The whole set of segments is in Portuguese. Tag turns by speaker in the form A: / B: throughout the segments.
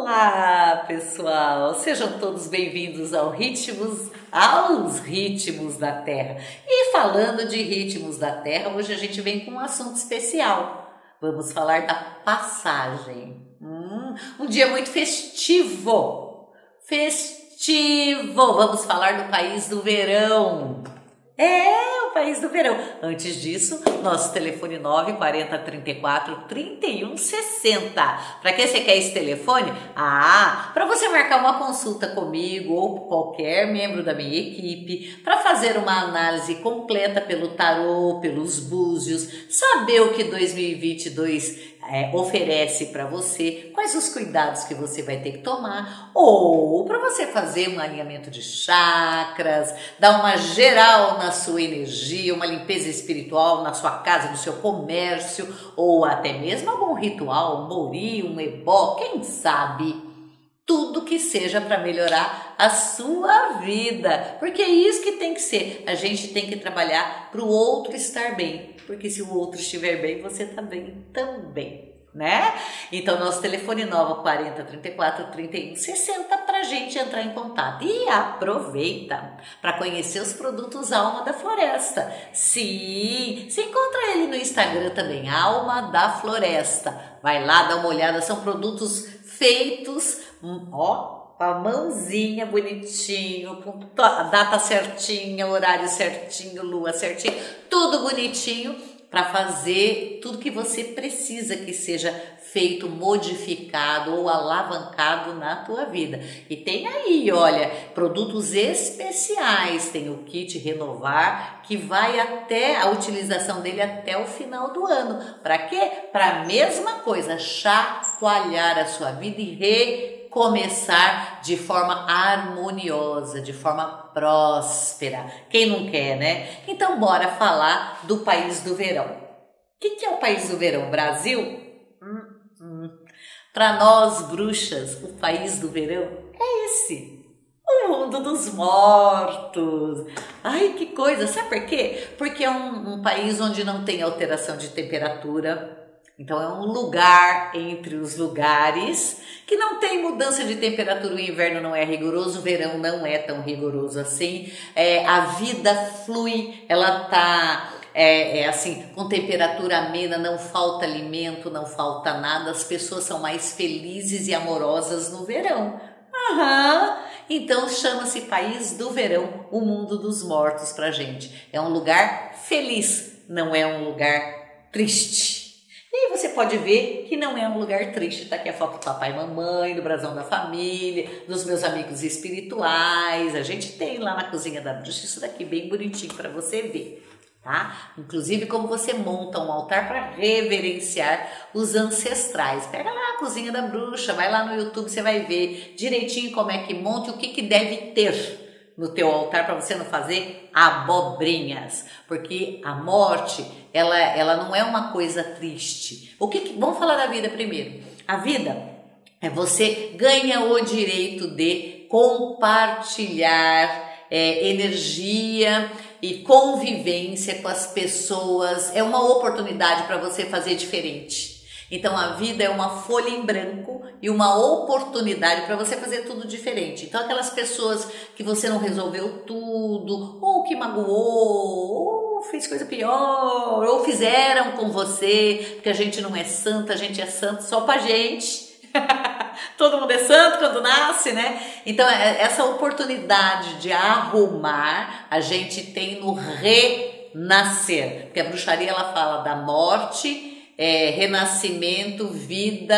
A: Olá, pessoal! Sejam todos bem-vindos ao Ritmos, aos Ritmos da Terra. E falando de Ritmos da Terra, hoje a gente vem com um assunto especial. Vamos falar da passagem. Hum, um dia muito festivo. Festivo! Vamos falar do país do verão. É país do verão. Antes disso, nosso telefone 940 34 31 60. Para que você quer esse telefone? Ah, para você marcar uma consulta comigo ou qualquer membro da minha equipe, para fazer uma análise completa pelo tarô, pelos búzios, saber o que 2022 é, oferece para você, quais os cuidados que você vai ter que tomar, ou para você fazer um alinhamento de chakras, dar uma geral na sua energia, uma limpeza espiritual na sua casa, no seu comércio, ou até mesmo algum ritual, um mori, um ebó, quem sabe? Tudo que seja para melhorar a sua vida, porque é isso que tem que ser. A gente tem que trabalhar para o outro estar bem, porque se o outro estiver bem, você está bem também. Né? Então, nosso telefone novo 40 34 31 60 para gente entrar em contato. E aproveita para conhecer os produtos Alma da Floresta. Sim, você encontra ele no Instagram também, Alma da Floresta. Vai lá, dá uma olhada, são produtos feitos, hum, ó, com a mãozinha bonitinho, com a data certinha, horário certinho, lua certinho, tudo bonitinho para fazer tudo que você precisa que seja feito, modificado ou alavancado na tua vida. E tem aí, olha, produtos especiais, tem o kit renovar que vai até a utilização dele até o final do ano. Para quê? Para a mesma coisa, chacoalhar a sua vida e re começar de forma harmoniosa, de forma próspera. Quem não quer, né? Então, bora falar do país do verão. O que, que é o país do verão? Brasil? Hum, hum. Para nós, bruxas, o país do verão é esse. O mundo dos mortos. Ai, que coisa! Sabe por quê? Porque é um, um país onde não tem alteração de temperatura, então é um lugar entre os lugares que não tem mudança de temperatura. O inverno não é rigoroso, o verão não é tão rigoroso assim. É, a vida flui, ela tá é, é, assim com temperatura amena, não falta alimento, não falta nada. As pessoas são mais felizes e amorosas no verão. Aham. Então chama-se País do Verão, o mundo dos mortos pra gente. É um lugar feliz, não é um lugar triste. E você pode ver que não é um lugar triste. Tá aqui a foto do papai e mamãe, do brasão da família, dos meus amigos espirituais. A gente tem lá na cozinha da bruxa isso daqui bem bonitinho para você ver. Tá? Inclusive como você monta um altar para reverenciar os ancestrais. Pega lá a cozinha da bruxa, vai lá no YouTube, você vai ver direitinho como é que monta e o que, que deve ter no teu altar para você não fazer abobrinhas, porque a morte ela, ela não é uma coisa triste. O que, que vamos falar da vida primeiro? A vida é você ganha o direito de compartilhar é, energia e convivência com as pessoas. É uma oportunidade para você fazer diferente. Então a vida é uma folha em branco e uma oportunidade para você fazer tudo diferente. Então aquelas pessoas que você não resolveu tudo, ou que magoou, ou fez coisa pior, ou fizeram com você, porque a gente não é santa, a gente é santo só pra gente. Todo mundo é santo quando nasce, né? Então, é, essa oportunidade de arrumar, a gente tem no renascer. Porque a bruxaria ela fala da morte é, renascimento, vida,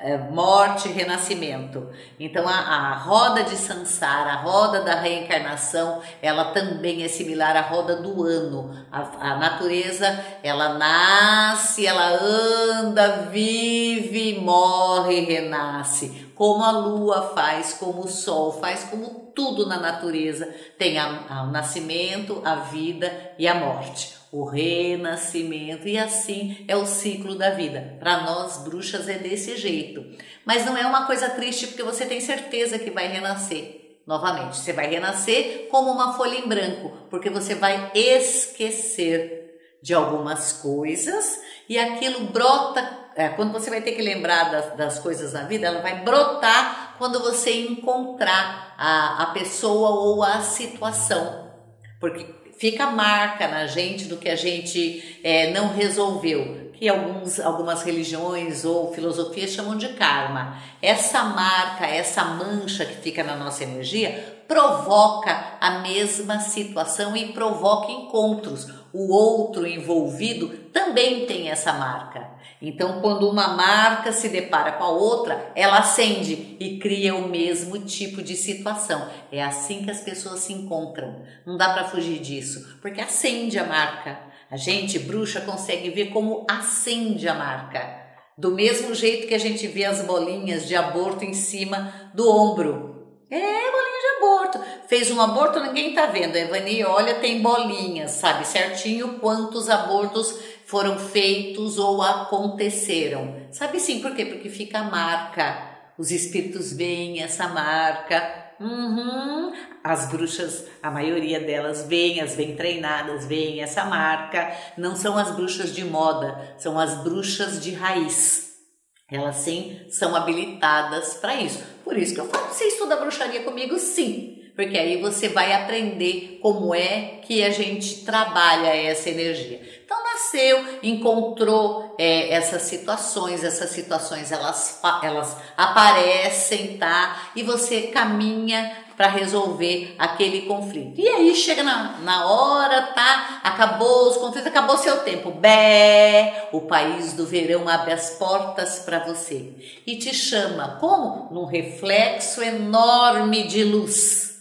A: é, morte, renascimento. Então a, a, roda de Sansara, a roda da reencarnação, ela também é similar à roda do ano. A, a natureza, ela nasce, ela anda, vive, morre, renasce. Como a lua faz, como o sol faz, como tudo na natureza tem a, o nascimento, a vida e a morte o renascimento e assim é o ciclo da vida. Para nós bruxas é desse jeito. Mas não é uma coisa triste porque você tem certeza que vai renascer. Novamente, você vai renascer como uma folha em branco, porque você vai esquecer de algumas coisas e aquilo brota é, quando você vai ter que lembrar das, das, coisas na vida, ela vai brotar quando você encontrar a, a pessoa ou a situação. Porque fica marca na gente do que a gente é, não resolveu, que alguns, algumas religiões ou filosofias chamam de karma. Essa marca, essa mancha que fica na nossa energia, provoca a mesma situação e provoca encontros. O outro envolvido também tem essa marca. Então, quando uma marca se depara com a outra, ela acende e cria o mesmo tipo de situação. É assim que as pessoas se encontram. Não dá para fugir disso, porque acende a marca. A gente, bruxa, consegue ver como acende a marca. Do mesmo jeito que a gente vê as bolinhas de aborto em cima do ombro. É, bolinha aborto. Fez um aborto, ninguém tá vendo. Evani olha, tem bolinhas, sabe certinho quantos abortos foram feitos ou aconteceram. Sabe sim, por quê? Porque fica a marca. Os espíritos veem essa marca. Uhum. As bruxas, a maioria delas vêm, as bem treinadas, veem essa marca. Não são as bruxas de moda, são as bruxas de raiz. Elas sim são habilitadas para isso. Por isso que eu falo, você estuda bruxaria comigo? Sim porque aí você vai aprender como é que a gente trabalha essa energia. Então nasceu, encontrou é, essas situações, essas situações elas, elas aparecem, tá? E você caminha para resolver aquele conflito. E aí chega na, na hora, tá? Acabou os conflitos, acabou seu tempo. Bé, o país do verão abre as portas para você e te chama como? Num reflexo enorme de luz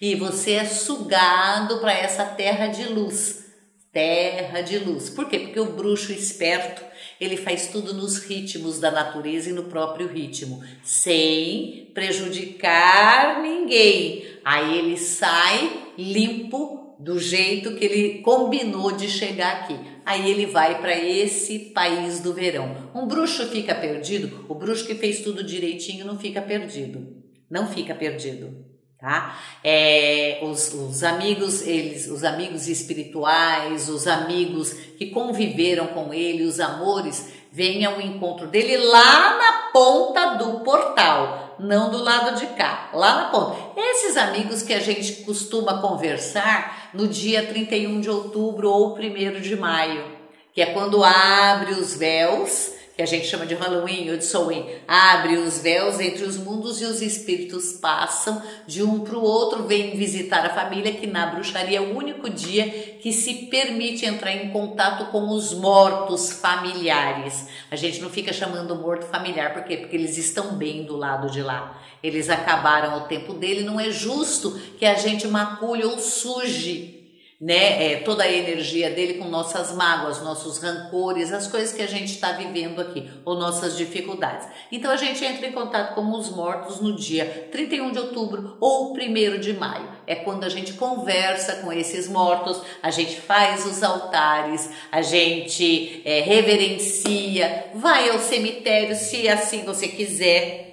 A: e você é sugado para essa terra de luz. Terra de luz. Por quê? Porque o bruxo esperto, ele faz tudo nos ritmos da natureza e no próprio ritmo, sem prejudicar ninguém. Aí ele sai limpo do jeito que ele combinou de chegar aqui. Aí ele vai para esse país do verão. Um bruxo fica perdido? O bruxo que fez tudo direitinho não fica perdido. Não fica perdido tá? É, os, os amigos, eles, os amigos espirituais, os amigos que conviveram com ele, os amores, vêm ao encontro dele lá na ponta do portal, não do lado de cá, lá na ponta. Esses amigos que a gente costuma conversar no dia 31 de outubro ou 1 de maio, que é quando abre os véus que a gente chama de Halloween ou de Samhain, abre os véus entre os mundos e os espíritos passam de um para o outro, vêm visitar a família, que na bruxaria é o único dia que se permite entrar em contato com os mortos familiares. A gente não fica chamando morto familiar, por quê? Porque eles estão bem do lado de lá. Eles acabaram o tempo dele, não é justo que a gente macule ou suje né, é, toda a energia dele com nossas mágoas, nossos rancores, as coisas que a gente está vivendo aqui, ou nossas dificuldades. Então a gente entra em contato com os mortos no dia 31 de outubro ou 1 de maio. É quando a gente conversa com esses mortos, a gente faz os altares, a gente é, reverencia, vai ao cemitério se assim você quiser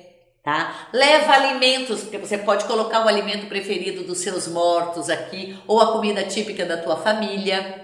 A: tá? Leva alimentos, porque você pode colocar o alimento preferido dos seus mortos aqui ou a comida típica da tua família.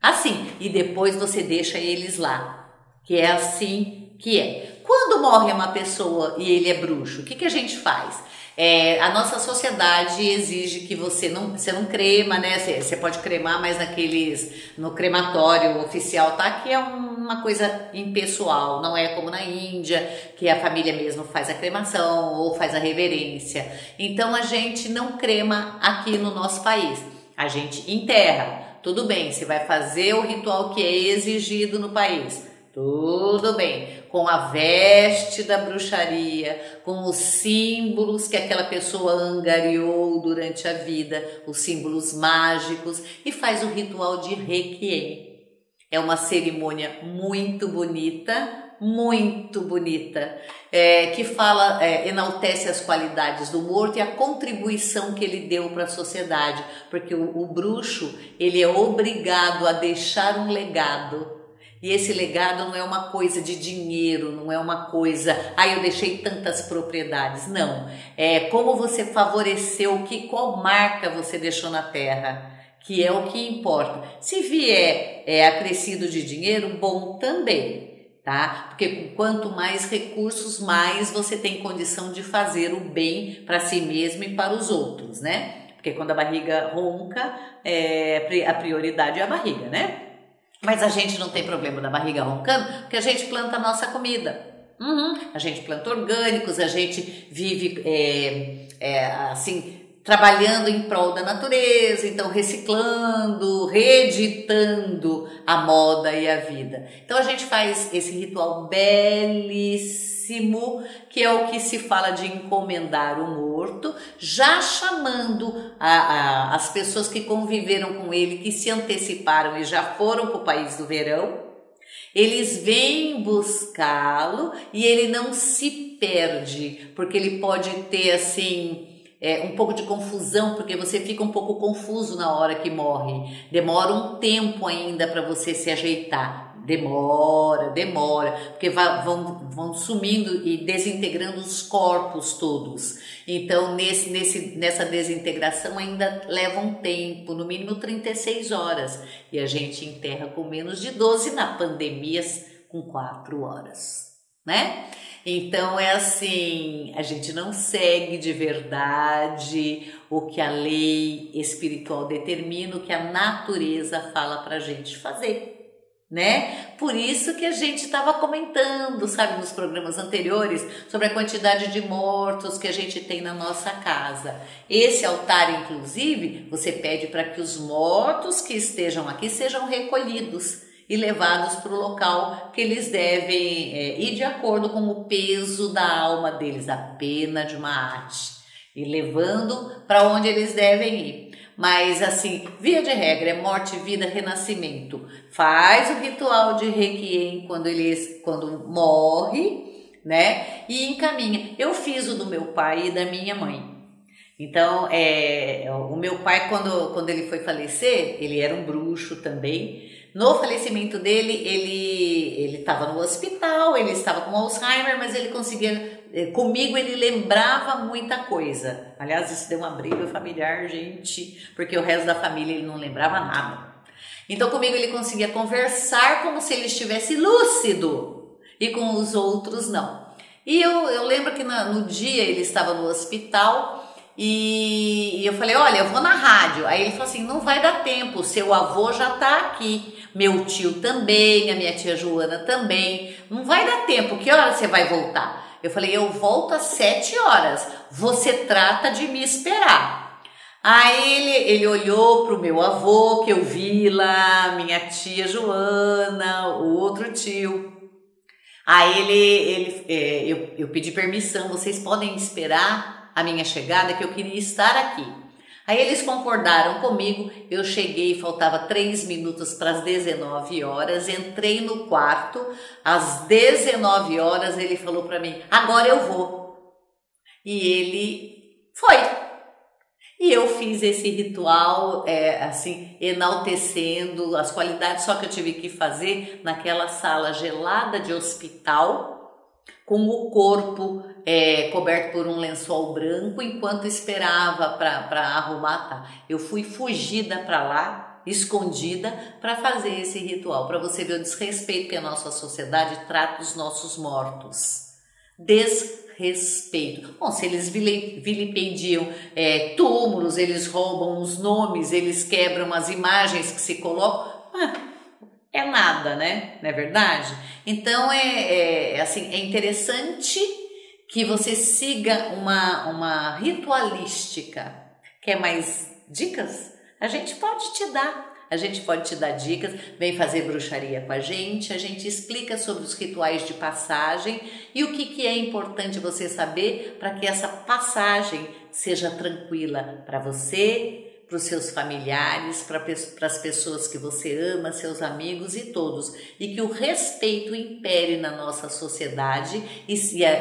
A: Assim, e depois você deixa eles lá. Que é assim que é. Quando morre uma pessoa e ele é bruxo, o que, que a gente faz? É, a nossa sociedade exige que você não, você não crema, né? Você, você pode cremar, mas naqueles no crematório oficial, tá? Que é uma coisa impessoal, não é como na Índia, que a família mesmo faz a cremação ou faz a reverência. Então a gente não crema aqui no nosso país, a gente enterra. Tudo bem, você vai fazer o ritual que é exigido no país. Tudo bem, com a veste da bruxaria, com os símbolos que aquela pessoa angariou durante a vida, os símbolos mágicos, e faz o ritual de Requiem. É uma cerimônia muito bonita, muito bonita, é, que fala, é, enaltece as qualidades do morto e a contribuição que ele deu para a sociedade, porque o, o bruxo ele é obrigado a deixar um legado e esse legado não é uma coisa de dinheiro, não é uma coisa, ah, eu deixei tantas propriedades. Não. É como você favoreceu, que qual marca você deixou na terra, que é o que importa. Se vier é, acrescido de dinheiro, bom também. tá? Porque quanto mais recursos, mais você tem condição de fazer o bem para si mesmo e para os outros, né? Porque quando a barriga ronca, é, a prioridade é a barriga, né? Mas a gente não tem problema da barriga roncando, porque a gente planta a nossa comida. Uhum. A gente planta orgânicos, a gente vive é, é, assim trabalhando em prol da natureza, então reciclando, reeditando a moda e a vida. Então a gente faz esse ritual belíssimo, que é o que se fala de encomendar o morto, já chamando a, a, as pessoas que conviveram com ele, que se anteciparam e já foram para o país do verão. Eles vêm buscá-lo e ele não se perde, porque ele pode ter assim é, um pouco de confusão, porque você fica um pouco confuso na hora que morre. Demora um tempo ainda para você se ajeitar. Demora, demora, porque vão, vão sumindo e desintegrando os corpos todos. Então, nesse, nesse, nessa desintegração ainda leva um tempo, no mínimo 36 horas. E a gente enterra com menos de 12 na pandemia com 4 horas, né? Então é assim, a gente não segue de verdade o que a lei espiritual determina, o que a natureza fala pra gente fazer né? Por isso que a gente estava comentando, sabe, nos programas anteriores, sobre a quantidade de mortos que a gente tem na nossa casa. Esse altar, inclusive, você pede para que os mortos que estejam aqui sejam recolhidos e levados para o local que eles devem é, ir de acordo com o peso da alma deles, a pena de uma arte, e levando para onde eles devem ir. Mas assim, via de regra, é morte, vida, renascimento. Faz o ritual de requiem quando eles quando morre, né? E encaminha. Eu fiz o do meu pai e da minha mãe. Então, é, o meu pai, quando, quando ele foi falecer, ele era um bruxo também. No falecimento dele, ele ele estava no hospital, ele estava com Alzheimer, mas ele conseguia eh, comigo ele lembrava muita coisa. Aliás, isso deu uma briga familiar, gente, porque o resto da família ele não lembrava nada. Então comigo ele conseguia conversar como se ele estivesse lúcido e com os outros não. E eu, eu lembro que no, dia ele estava no hospital e, e eu falei, olha, eu vou na rádio. Aí ele falou assim, não vai dar tempo, seu avô já está aqui meu tio também, a minha tia Joana também. Não vai dar tempo, que hora você vai voltar? Eu falei, eu volto às sete horas, você trata de me esperar. Aí ele, ele olhou para o meu avô, que eu vi lá, minha tia Joana, o outro tio. Aí ele, ele é, eu, eu pedi permissão, vocês podem esperar a minha chegada, que eu queria estar aqui. Aí eles concordaram comigo, eu cheguei, faltava três minutos para as 19 horas, entrei no quarto, às 19 horas ele falou para mim: agora eu vou. E ele foi. E eu fiz esse ritual, é, assim, enaltecendo as qualidades, só que eu tive que fazer naquela sala gelada de hospital, com o corpo é, coberto por um lençol branco enquanto esperava para arrumar. Tá. Eu fui fugida para lá, escondida, para fazer esse ritual, para você ver o desrespeito que a nossa sociedade trata os nossos mortos. Desrespeito. Bom, se eles vilipendiam é, túmulos, eles roubam os nomes, eles quebram as imagens que se colocam. Ah, é nada, né? Não é verdade? Então é, é assim, é interessante que você siga uma, uma ritualística. Quer mais dicas? A gente pode te dar. A gente pode te dar dicas, vem fazer bruxaria com a gente, a gente explica sobre os rituais de passagem e o que, que é importante você saber para que essa passagem seja tranquila para você, para os seus familiares, para as pessoas que você ama, seus amigos e todos, e que o respeito impere na nossa sociedade e,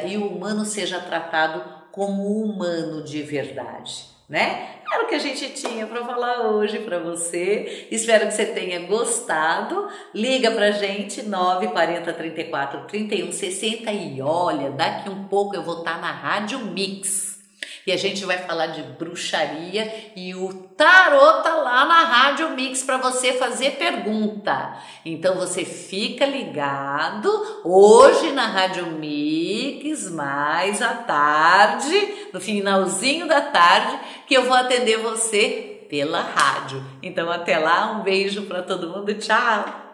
A: e o humano seja tratado como humano de verdade. Né? Era o que a gente tinha para falar hoje para você. Espero que você tenha gostado. Liga pra gente 940 34 31 60 e olha, daqui um pouco eu vou estar tá na Rádio Mix E a gente vai falar de bruxaria e o tarô tá lá na Rádio Mix para você fazer pergunta. Então você fica ligado hoje na Rádio Mix, mais à tarde, no finalzinho da tarde, que eu vou atender você pela rádio. Então até lá, um beijo para todo mundo, tchau.